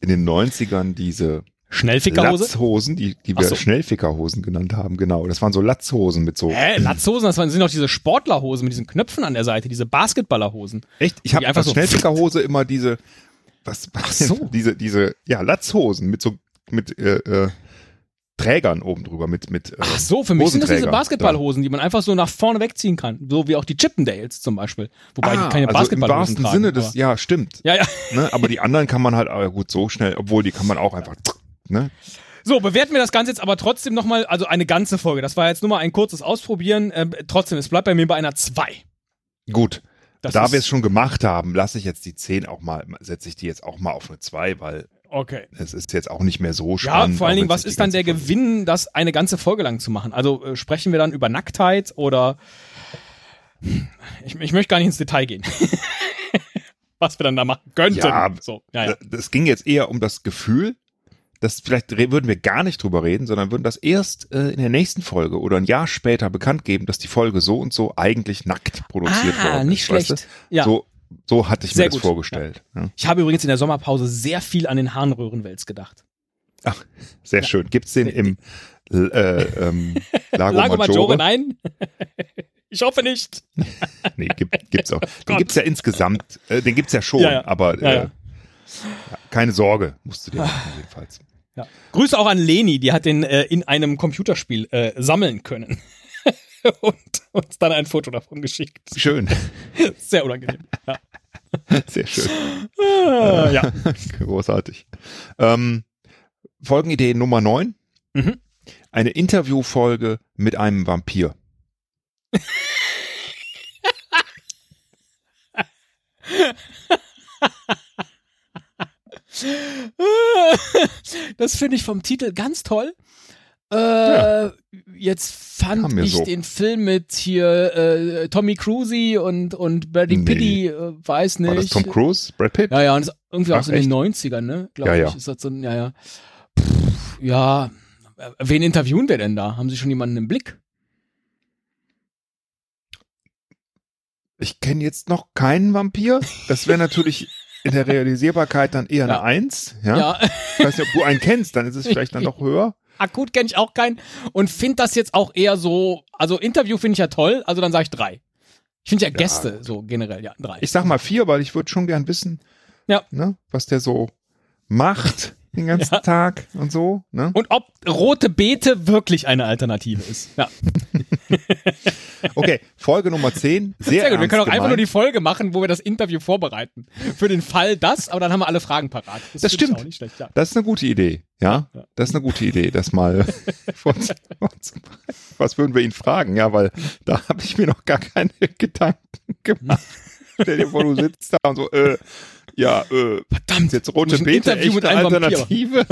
in den 90ern, diese Schnellfickerhose? Latzhosen, die, die wir so. Schnellfickerhosen genannt haben, genau. Das waren so Latzhosen mit so. Hä, Latzhosen, das waren- sind doch diese Sportlerhosen mit diesen Knöpfen an der Seite, diese Basketballerhosen. Echt? Ich habe einfach so- Schnellfickerhose immer diese, was, was so. diese, diese, ja, Latzhosen mit so, mit, äh, äh, Trägern oben drüber, mit, mit, äh, Ach so, für mich sind das diese. Basketballhosen, die man einfach so nach vorne wegziehen kann. So wie auch die Chippendales zum Beispiel. Wobei Ah, die keine also im Basketballhosen wahrsten tragen. Sinne des, ja, stimmt. ja, ja. Ne? Aber die anderen kann man halt, aber gut, so schnell, obwohl die kann man auch einfach, ne? So, bewerten wir das Ganze jetzt aber trotzdem nochmal, also eine ganze Folge. Das war jetzt nur mal ein kurzes Ausprobieren. Ähm, trotzdem, es bleibt bei mir bei einer 2. Gut. Das da wir es schon gemacht haben, lasse ich jetzt die 10 auch mal, setze ich die jetzt auch mal auf eine 2, weil Okay. es ist jetzt auch nicht mehr so Ja, spannend. vor allen Dingen, was nicht ist dann der Folge Gewinn, das eine ganze Folge lang zu machen? Also äh, sprechen wir dann über Nacktheit oder ich, ich möchte gar nicht ins Detail gehen. was wir dann da machen könnten. Ja, so, ja, ja. Das ging jetzt eher um das Gefühl, dass vielleicht würden wir gar nicht drüber reden, sondern würden das erst äh, in der nächsten Folge oder ein Jahr später bekannt geben, dass die Folge so und so eigentlich nackt produziert Ah, worden nicht ist. weißt schlecht. du? Ja. So, so hatte ich Sehr mir das gut. vorgestellt. Ja. Ich habe übrigens in der Sommerpause sehr viel an den Harnröhrenwels gedacht. Ach, sehr schön. Gibt's den im äh, ähm, Lago, Lago Maggiore, Maggiore? nein. ich hoffe nicht. Nee, gibt, gibt's auch. Den Gott. gibt's ja insgesamt. Äh, den gibt's ja schon, Ja, ja. aber Ja, äh, ja. ja, keine Sorge, musst du dir machen, jedenfalls. Ja. Grüße auch an Leni, die hat den äh, in einem Computerspiel äh, sammeln können. Und uns dann ein Foto davon geschickt. Schön, Sehr unangenehm. Ja. sehr schön. Ah, ja. Großartig. Ähm, Folgenidee Nummer 9. Mhm. Eine Interviewfolge mit einem Vampir. Das finde ich vom Titel ganz toll. Äh, Jetzt fand ich so. den Film mit hier äh, Tommy Cruise und, und Brady Nee. Pitty, äh, weiß nicht. War das Tom Cruise? Brad Pitt? Ja, ja, und irgendwie auch Ach, so in den echt? 90ern, ne? Glaube Ja, ja. ich. Ist das so ein, ja, ja. Pff, ja, wen interviewen wir denn da? Haben Sie schon jemanden im Blick? Ich kenne jetzt noch keinen Vampir. Das wäre natürlich in der Realisierbarkeit dann eher Ja. eine Eins. Ja? Ja. Ich weiß nicht, ob du einen kennst, dann ist es vielleicht dann noch höher. Akut kenne ich auch keinen und finde das jetzt auch eher so, also Interview finde ich ja toll, also dann sage ich drei. Ich finde ja Gäste so generell, ja, drei. Ich sag mal vier, weil ich würde schon gern wissen, Ja. ne, was der so macht den ganzen Ja. Tag und so. Ne? und ob rote Beete wirklich eine Alternative ist. Ja, Okay, Folge Nummer 10. Sehr, sehr gut. Wir können auch einfach nur die Folge machen, wo wir das Interview vorbereiten. Für den Fall das, aber dann haben wir alle Fragen parat. Das ich stimmt. Schlecht, ja. Das ist eine gute Idee, ja? Ja. Das ist eine gute Idee, das mal vorzubereiten. Was würden wir ihn fragen? Ja, weil da habe ich mir noch gar keine Gedanken gemacht. Stell dir vor, du sitzt da und so, äh, ja, äh, Verdammt. jetzt rote Beete Interview echt mit eine einem Vampir Alternative?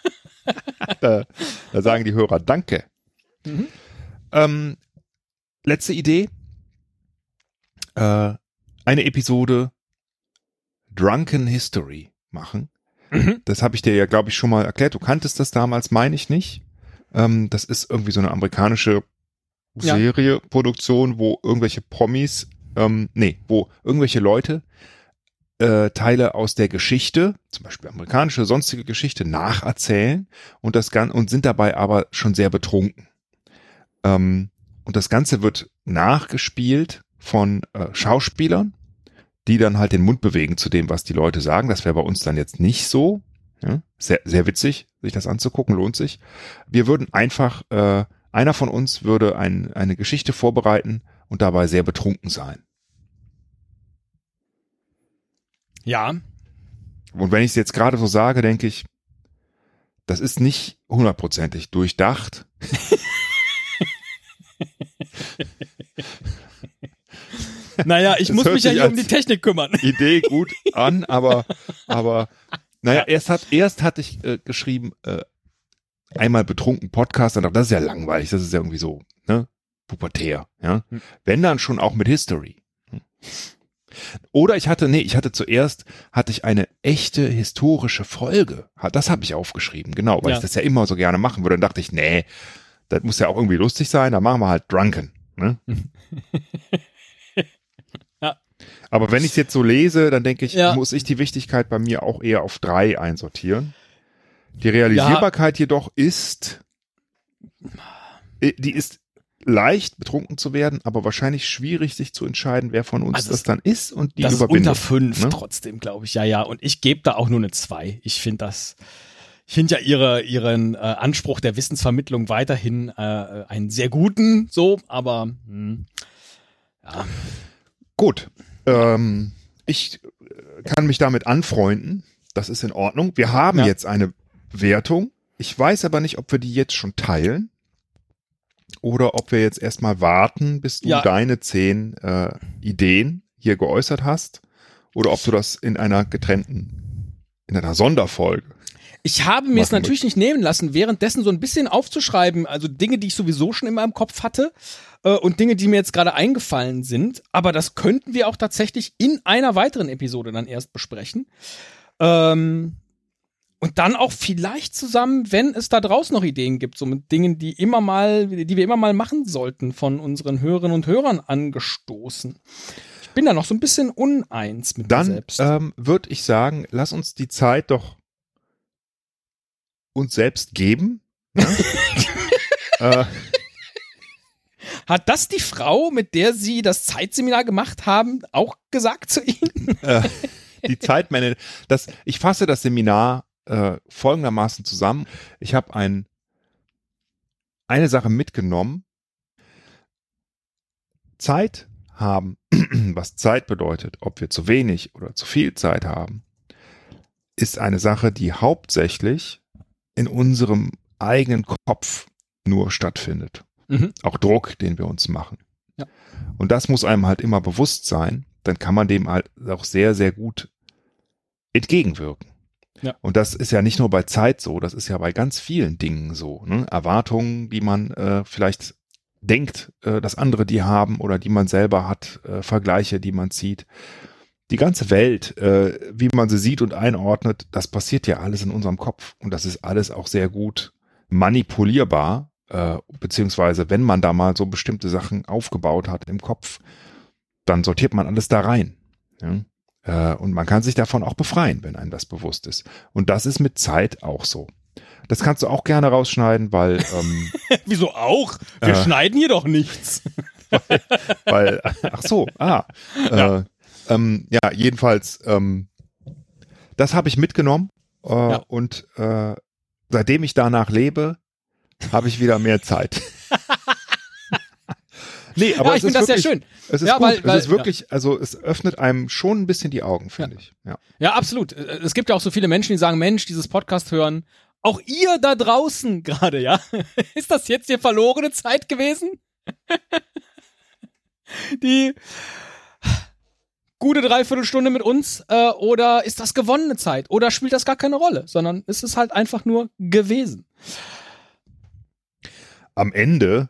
da, da sagen die Hörer Danke. Mhm. Ähm, letzte Idee. Äh, eine Episode Drunken History machen. Mhm. Das habe ich dir ja, glaube ich, schon mal erklärt. Du kanntest das damals, meine ich nicht. Ähm, das ist irgendwie so eine amerikanische Ja. Serie, Produktion, wo irgendwelche Promis, ähm, nee, wo irgendwelche Leute äh, Teile aus der Geschichte, zum Beispiel amerikanische, sonstige Geschichte, nacherzählen und das Gan und sind dabei aber schon sehr betrunken. Ähm, und das Ganze wird nachgespielt von äh, Schauspielern, die dann halt den Mund bewegen zu dem, was die Leute sagen. Das wäre bei uns dann jetzt nicht so. Ja? Sehr, sehr witzig, sich das anzugucken, lohnt sich. Wir würden einfach, äh, einer von uns würde ein, eine Geschichte vorbereiten und dabei sehr betrunken sein. Ja, Und wenn ich es jetzt gerade so sage, denke ich, das ist nicht hundertprozentig durchdacht. naja, ich Das muss mich ja hier um die Technik kümmern. Idee gut an, aber, aber, naja, erst hat, erst hatte ich äh, geschrieben, äh, einmal betrunken Podcast, dann dachte das ist ja langweilig, das ist ja irgendwie so, ne, pubertär, ja. Hm. Wenn dann schon auch mit History. Hm. Oder ich hatte, nee, ich hatte zuerst, hatte ich eine echte historische Folge. Das habe ich aufgeschrieben, genau, weil Ja. ich das ja immer so gerne machen würde. Dann dachte ich, nee, das muss ja auch irgendwie lustig sein, dann machen wir halt Drunken. Ne? Ja. Aber wenn ich es jetzt so lese, dann denke ich, Ja. muss ich die Wichtigkeit bei mir auch eher auf drei einsortieren. Die Realisierbarkeit jedoch ist, äh, die ist leicht betrunken zu werden, aber wahrscheinlich schwierig, sich zu entscheiden, wer von uns Also das dann ist und die das ist Überwindung. unter fünf ne? trotzdem, glaube ich. Ja, ja. Und ich gebe da auch nur eine zwei. Ich finde das, ich finde ja ihre, ihren äh, Anspruch der Wissensvermittlung weiterhin äh, einen sehr guten, so, aber hm, ja, Gut. Ähm, ich äh, kann mich damit anfreunden. Das ist in Ordnung. Wir haben Ja. jetzt eine Wertung. Ich weiß aber nicht, ob wir die jetzt schon teilen oder ob wir jetzt erstmal warten, bis du Ja. deine zehn äh, Ideen hier geäußert hast oder ob du das in einer getrennten, in einer Sonderfolge. Ich habe mir es natürlich nicht nehmen lassen, währenddessen so ein bisschen aufzuschreiben, also Dinge, die ich sowieso schon in meinem Kopf hatte äh, und Dinge, die mir jetzt gerade eingefallen sind. Aber das könnten wir auch tatsächlich in einer weiteren Episode dann erst besprechen. Ähm, und dann auch vielleicht zusammen, wenn es da draußen noch Ideen gibt, so mit Dingen, die immer mal, die wir immer mal machen sollten, von unseren Hörerinnen und Hörern angestoßen. Ich bin da noch so ein bisschen uneins mit mir Dann selbst. ähm, würde ich sagen, lass uns die Zeit doch uns selbst geben. Ja? äh, Hat das die Frau, mit der Sie das Zeitseminar gemacht haben, auch gesagt zu Ihnen? äh, die Zeitmanagement. Das, ich fasse das Seminar äh, folgendermaßen zusammen. Ich habe ein, eine Sache mitgenommen. Zeit haben, was Zeit bedeutet, ob wir zu wenig oder zu viel Zeit haben, ist eine Sache, die hauptsächlich in unserem eigenen Kopf nur stattfindet. Mhm. Auch Druck, den wir uns machen. Ja. Und das muss einem halt immer bewusst sein. Dann kann man dem halt auch sehr, sehr gut entgegenwirken. Ja. Und das ist ja nicht nur bei Zeit so, das ist ja bei ganz vielen Dingen so. Ne? Erwartungen, die man äh, vielleicht denkt, äh, dass andere die haben oder die man selber hat, äh, Vergleiche, die man zieht. Die ganze Welt, äh, wie man sie sieht und einordnet, das passiert ja alles in unserem Kopf. Und das ist alles auch sehr gut manipulierbar, äh, beziehungsweise wenn man da mal so bestimmte Sachen aufgebaut hat im Kopf, dann sortiert man alles da rein. Ja? Äh, und man kann sich davon auch befreien, wenn einem das bewusst ist. Und das ist mit Zeit auch so. Das kannst du auch gerne rausschneiden, weil, ähm, Wieso auch? Wir Äh. schneiden hier doch nichts. weil, ach so, ah, äh, ähm, ja, jedenfalls, ähm, das habe ich mitgenommen äh, Ja. und äh, seitdem ich danach lebe, habe ich wieder mehr Zeit. Nee, aber ja, es ich finde das sehr wirklich, schön. Es ist Ja, gut, weil- weil- es ist wirklich, also es öffnet einem schon ein bisschen die Augen, finde ich. Ja. Ja, absolut. Äh, Es gibt ja auch so viele Menschen, die sagen, Mensch, dieses Podcast hören. Auch ihr da draußen gerade, ja? Ist das jetzt hier verlorene Zeit gewesen? Die gute Dreiviertelstunde mit uns? Äh, oder ist das gewonnene Zeit? Oder spielt das gar keine Rolle? Sondern es ist halt einfach nur gewesen. Am Ende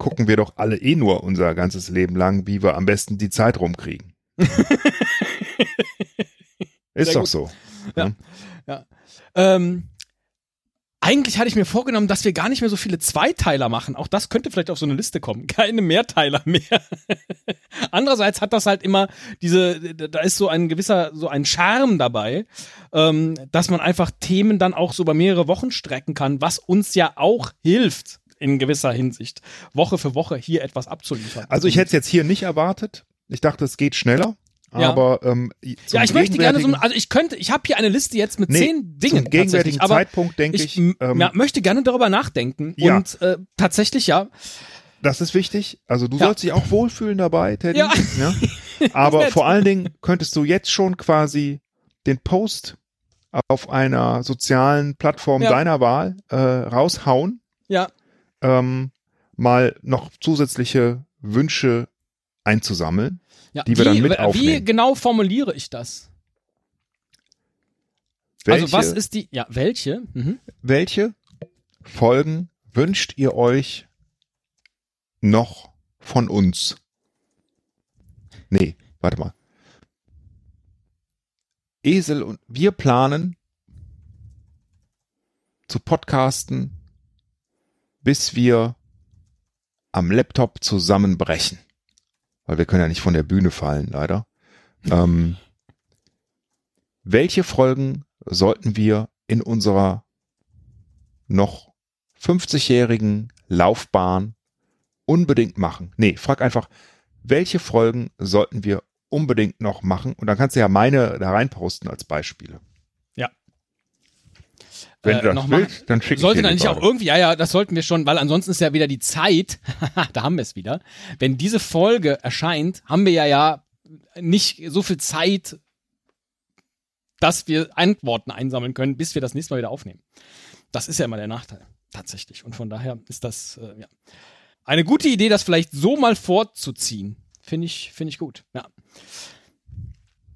gucken wir doch alle eh nur unser ganzes Leben lang, wie wir am besten die Zeit rumkriegen. ist Sehr doch gut. so. Ähm, eigentlich hatte ich mir vorgenommen, dass wir gar nicht mehr so viele Zweiteiler machen. Auch das könnte vielleicht auf so eine Liste kommen. Keine Mehrteiler mehr. Andererseits hat das halt immer diese, da ist so ein gewisser, so ein Charme dabei, ähm, dass man einfach Themen dann auch so über mehrere Wochen strecken kann, was uns ja auch hilft in gewisser Hinsicht, Woche für Woche hier etwas abzuliefern. Also ich hätte es jetzt hier nicht erwartet. Ich dachte, es geht schneller. Ja. Aber ähm, ja, ich möchte gerne so, also ich könnte, ich habe hier eine Liste jetzt mit Nee, zehn Dingen. zum gegenwärtigen aber Zeitpunkt denke ich, ähm, ja, möchte gerne darüber nachdenken. Ja. Und äh, tatsächlich, ja, das ist wichtig. Also du Ja. sollst dich auch wohlfühlen dabei, Teddy. Ja. Ja? Aber nett. vor allen Dingen könntest du jetzt schon quasi den Post auf einer sozialen Plattform deiner Wahl äh, raushauen. ja, ähm, mal noch zusätzliche Wünsche einzusammeln. ja. Die wir dann mit wie aufnehmen. genau formuliere ich das? Welche, Also was ist die, ja, welche? Mhm. welche Folgen wünscht ihr euch noch von uns? Nee, warte mal. Esel und wir planen zu podcasten, bis wir am Laptop zusammenbrechen. Weil wir können ja nicht von der Bühne fallen, leider. Ähm, welche Folgen sollten wir in unserer noch 50-jährigen Laufbahn unbedingt machen? Nee, frag einfach, welche Folgen sollten wir unbedingt noch machen? Und dann kannst du ja meine da reinposten als Beispiele. Ja. Wenn Äh, du das noch mal- willst, dann schick ich Sollte dann nicht auch irgendwie, ja, ja, das sollten wir schon, weil ansonsten ist ja wieder die Zeit, da haben wir es wieder. Wenn diese Folge erscheint, haben wir ja ja nicht so viel Zeit, dass wir Antworten einsammeln können, bis wir das nächste Mal wieder aufnehmen. Das ist ja immer der Nachteil, tatsächlich. Und von daher ist das, äh, ja. Eine gute Idee, das vielleicht so mal fortzuziehen. Finde ich, finde ich gut, ja.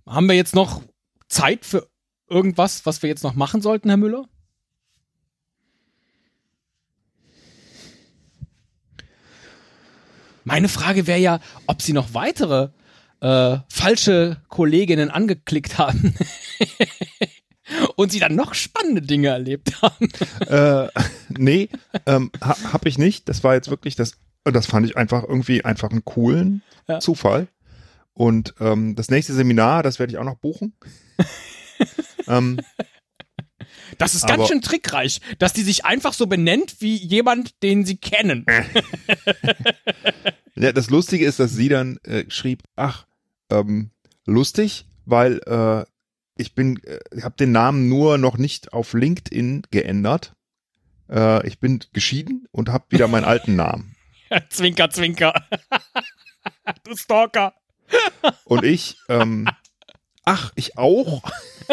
Haben wir jetzt noch Zeit für irgendwas, was wir jetzt noch machen sollten, Herr Müller? Meine Frage wäre ja, ob Sie noch weitere äh, falsche Kolleginnen angeklickt haben und Sie dann noch spannende Dinge erlebt haben. Äh, nee, ähm, ha, hab ich nicht. Das war jetzt wirklich das, das fand ich einfach irgendwie einfach einen coolen Ja. Zufall. Und ähm, das nächste Seminar, das werde ich auch noch buchen. ähm, Das ist ganz Aber- schön trickreich, dass die sich einfach so benennt wie jemand, den Sie kennen. ja, das Lustige ist, dass sie dann äh, schrieb, ach, ähm, lustig, weil äh, ich bin, äh, habe den Namen nur noch nicht auf LinkedIn geändert. Äh, ich bin geschieden und habe wieder meinen alten Namen. zwinker, zwinker. du Stalker. Und ich, ähm, ach, ich auch.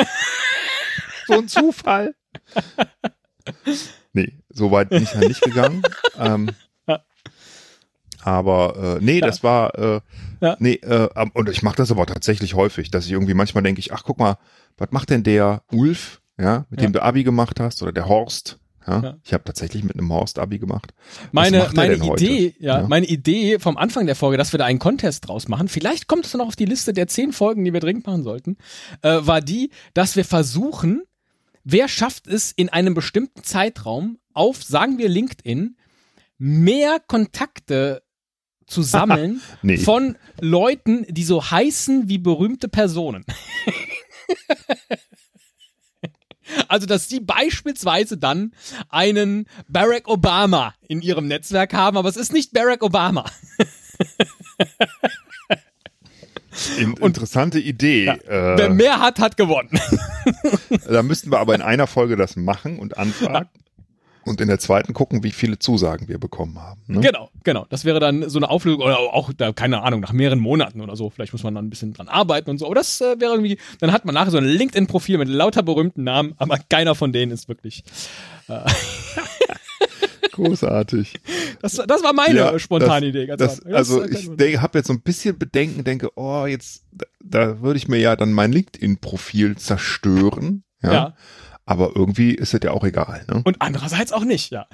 so ein Zufall. Nee, so weit bin ich ja nicht gegangen. Ähm, aber äh, nee, das war äh, Ja. nee, äh, und ich mache das aber tatsächlich häufig, dass ich irgendwie manchmal denke ich, ach guck mal, was macht denn der Ulf, ja, mit Ja. dem du Abi gemacht hast oder der Horst, ja, Ja. ich habe tatsächlich mit einem Horst Abi gemacht. Meine, macht meine denn heute? Idee, ja, Ja. meine Idee vom Anfang der Folge, dass wir da einen Contest draus machen, vielleicht kommt es noch auf die Liste der zehn Folgen, die wir dringend machen sollten, äh, war die, dass wir versuchen, wer schafft es in einem bestimmten Zeitraum auf, sagen wir LinkedIn, mehr Kontakte zu sammeln Nee. von Leuten, die so heißen wie berühmte Personen. Also, dass sie beispielsweise dann einen Barack Obama in ihrem Netzwerk haben, aber es ist nicht Barack Obama. In, interessante Idee. Wer Äh, mehr hat, hat gewonnen. da müssten wir aber in einer Folge das machen und anfragen. Und in der zweiten gucken, wie viele Zusagen wir bekommen haben. Ne? Genau, genau. Das wäre dann so eine Auflösung oder auch, da, keine Ahnung, nach mehreren Monaten oder so. Vielleicht muss man dann ein bisschen dran arbeiten und so. Aber das äh, wäre irgendwie, dann hat man nachher so ein LinkedIn-Profil mit lauter berühmten Namen, aber keiner von denen ist wirklich. Großartig. Das, das war meine Ja, spontane das- Idee. Das, also ich habe jetzt so ein bisschen Bedenken, denke, oh, jetzt, da, da würde ich mir ja dann mein LinkedIn-Profil zerstören. Ja? ja. Aber irgendwie ist es ja auch egal. Ne? Und andererseits auch nicht, ja.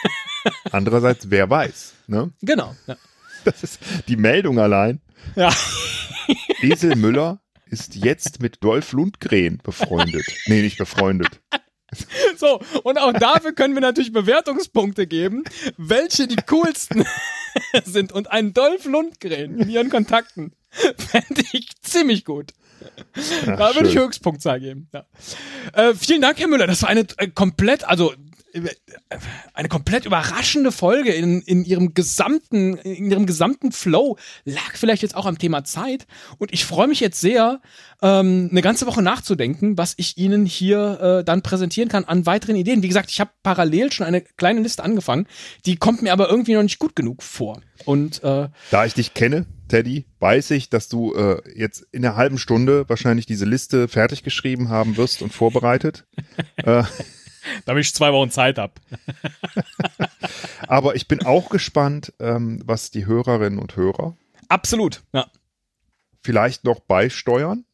Andererseits, wer weiß. Ne? Genau. Ja. Das ist die Meldung allein. ja. Esel Müller ist jetzt mit Dolph Lundgren befreundet. Nee, nicht befreundet. So, und auch dafür können wir natürlich Bewertungspunkte geben, welche die coolsten sind. Und einen Dolph Lundgren in ihren Kontakten fände ich ziemlich gut. Ach, Da würde ich. Höchstpunktzahl geben. Ja. Äh, vielen Dank, Herr Müller. Das war eine äh, komplett, also eine komplett überraschende Folge in, in ihrem gesamten, in ihrem gesamten Flow. Lag vielleicht jetzt auch am Thema Zeit. Und ich freue mich jetzt sehr, ähm, eine ganze Woche nachzudenken, was ich Ihnen hier äh, dann präsentieren kann an weiteren Ideen. Wie gesagt, ich habe parallel schon eine kleine Liste angefangen. Die kommt mir aber irgendwie noch nicht gut genug vor. Und äh, Da ich dich kenne, Teddy, weiß ich, dass du äh, jetzt in einer halben Stunde wahrscheinlich diese Liste fertig geschrieben haben wirst und vorbereitet. äh, damit ich zwei Wochen Zeit habe. aber ich bin auch gespannt, ähm, was die Hörerinnen und Hörer Absolut. Ja. vielleicht noch beisteuern.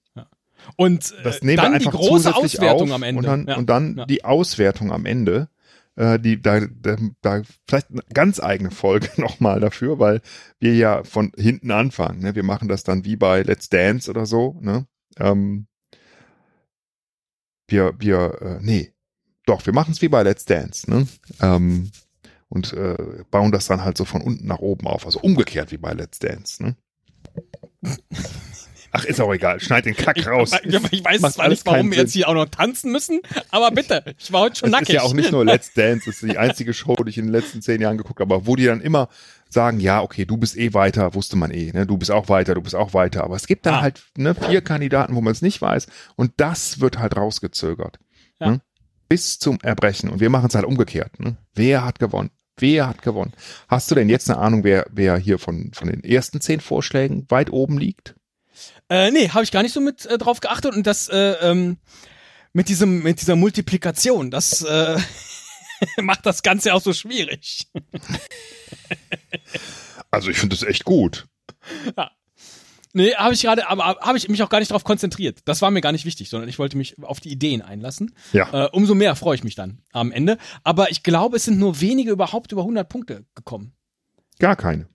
Und äh, Das nehmen dann wir die einfach große zusätzlich Auswertung am Ende. Und dann, ja. und dann Ja. die Auswertung am Ende. Äh, die, da, da, da vielleicht eine ganz eigene Folge nochmal dafür, weil wir ja von hinten anfangen. Ne? Wir machen das dann wie bei Let's Dance oder so. Ne? Ähm, wir, wir, äh, nee, doch, wir machen es wie bei Let's Dance. Ne? Ähm, und äh, bauen das dann halt so von unten nach oben auf. Also umgekehrt wie bei Let's Dance. Ne? Ach, ist auch egal. Schneid den Kack Ich, raus. ich, ich weiß Macht zwar alles nicht, warum wir jetzt hier auch noch tanzen müssen, aber bitte, ich war heute schon Es nackig. ist ja auch nicht nur Let's Dance, es ist die einzige Show, die ich in den letzten zehn Jahren geguckt habe, aber wo die dann immer sagen, ja, okay, du bist eh weiter, wusste man eh, ne? du bist auch weiter, du bist auch weiter, aber es gibt dann Ah. halt ne, vier Kandidaten, wo man es nicht weiß und das wird halt rausgezögert. Ja. Ne? Bis zum Erbrechen und wir machen es halt umgekehrt. Ne? Wer hat gewonnen? Wer hat gewonnen? Hast du denn jetzt eine Ahnung, wer, wer hier von, von den ersten zehn Vorschlägen weit oben liegt? Äh, nee, habe ich gar nicht so mit äh, drauf geachtet und das äh, ähm, mit diesem mit dieser Multiplikation, das äh, macht das Ganze auch so schwierig. Also ich finde das echt gut. Nee, habe ich gerade, aber habe ich mich auch gar nicht drauf konzentriert. Das war mir gar nicht wichtig, sondern ich wollte mich auf die Ideen einlassen. Ja. Äh, umso mehr freue ich mich dann am Ende. Aber ich glaube, es sind nur wenige überhaupt über 100 Punkte gekommen. Gar keine.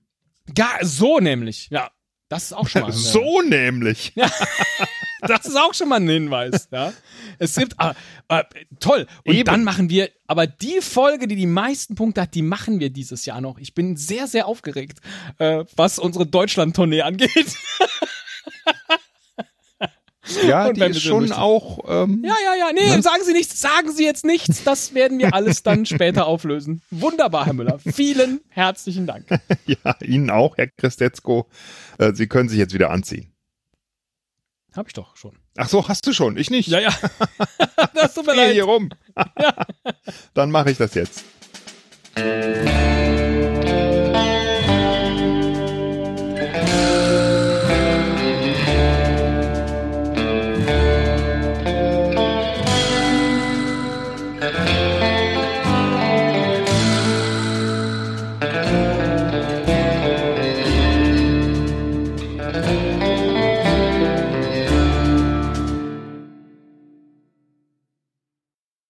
Ja, so nämlich. Ja, das ist auch schon mal. So nämlich. Das ist auch schon mal ein Hinweis. Ja. Es gibt, ah, ah, toll. Und Eben. dann machen wir, aber die Folge, die die meisten Punkte hat, die machen wir dieses Jahr noch. Ich bin sehr, sehr aufgeregt, äh, was unsere Deutschland-Tournee angeht. Ja, Und die wenn ist schon richtig- auch ähm, Ja, ja, ja. Nee, sagen Sie nichts, sagen Sie jetzt nichts. Das werden wir alles dann später auflösen. Wunderbar, Herr Müller. Vielen herzlichen Dank. Ja, Ihnen auch, Herr Christetzko. Äh, Sie können sich jetzt wieder anziehen. Hab ich doch schon. Ach so, hast du schon, ich nicht. Ja, ja. Das tut mir leid. hier rum. Dann mache ich das jetzt.